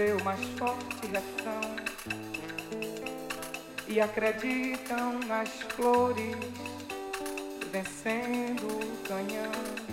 seu mais forte refrão e acreditam nas flores vencendo o canhão